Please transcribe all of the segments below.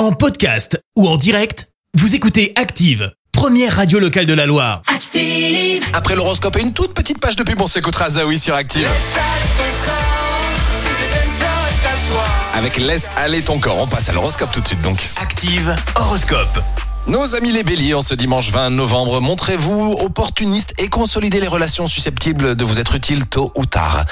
En podcast ou en direct, vous écoutez Active, première radio locale de la Loire. Active. Après l'horoscope et une toute petite page de pub, on s'écoutera Zawi sur Active. Avec Laisse aller ton corps. On passe à l'horoscope tout de suite donc. Active horoscope. Nos amis les béliers, en ce dimanche 20 novembre, montrez-vous opportunistes et consolidez les relations susceptibles de vous être utiles tôt ou tard.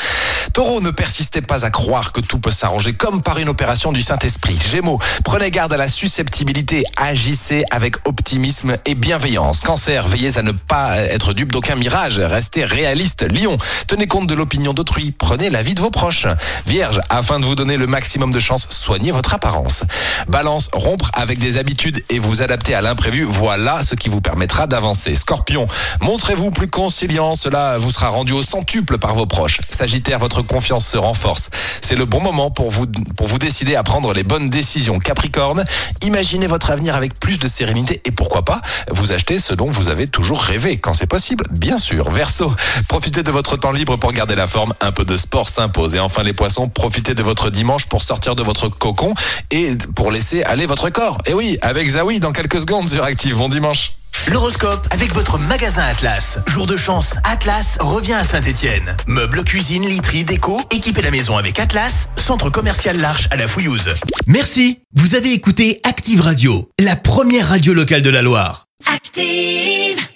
Taureau, ne persistez pas à croire que tout peut s'arranger comme par une opération du Saint-Esprit. Gémeaux, prenez garde à la susceptibilité, agissez avec optimisme et bienveillance. Cancer, veillez à ne pas être dupe d'aucun mirage, restez réaliste. Lion, tenez compte de l'opinion d'autrui, prenez l'avis de vos proches. Vierge, afin de vous donner le maximum de chance, soignez votre apparence. Balance, rompre avec des habitudes et vous adapter à voilà ce qui vous permettra d'avancer. Scorpion, montrez-vous plus conciliant, cela vous sera rendu au centuple par vos proches. Sagittaire, votre confiance se renforce. C'est le bon moment pour vous, pour décider à prendre les bonnes décisions. Capricorne, imaginez votre avenir avec plus de sérénité et pourquoi pas vous acheter ce dont vous avez toujours rêvé, quand c'est possible, bien sûr. Verseau, profitez de votre temps libre pour garder la forme, un peu de sport s'impose. Et enfin les poissons, profitez de votre dimanche pour sortir de votre cocon et pour laisser aller votre corps. Et oui, avec Zawi dans quelques secondes sur Active. Bon dimanche. L'horoscope avec votre magasin Atlas. Jour de chance, Atlas revient à Saint-Étienne. Meubles, cuisine, literie, déco, équipez la maison avec Atlas, centre commercial L'Arche à la Fouillouse. Merci. Vous avez écouté Active Radio, la première radio locale de la Loire. Active.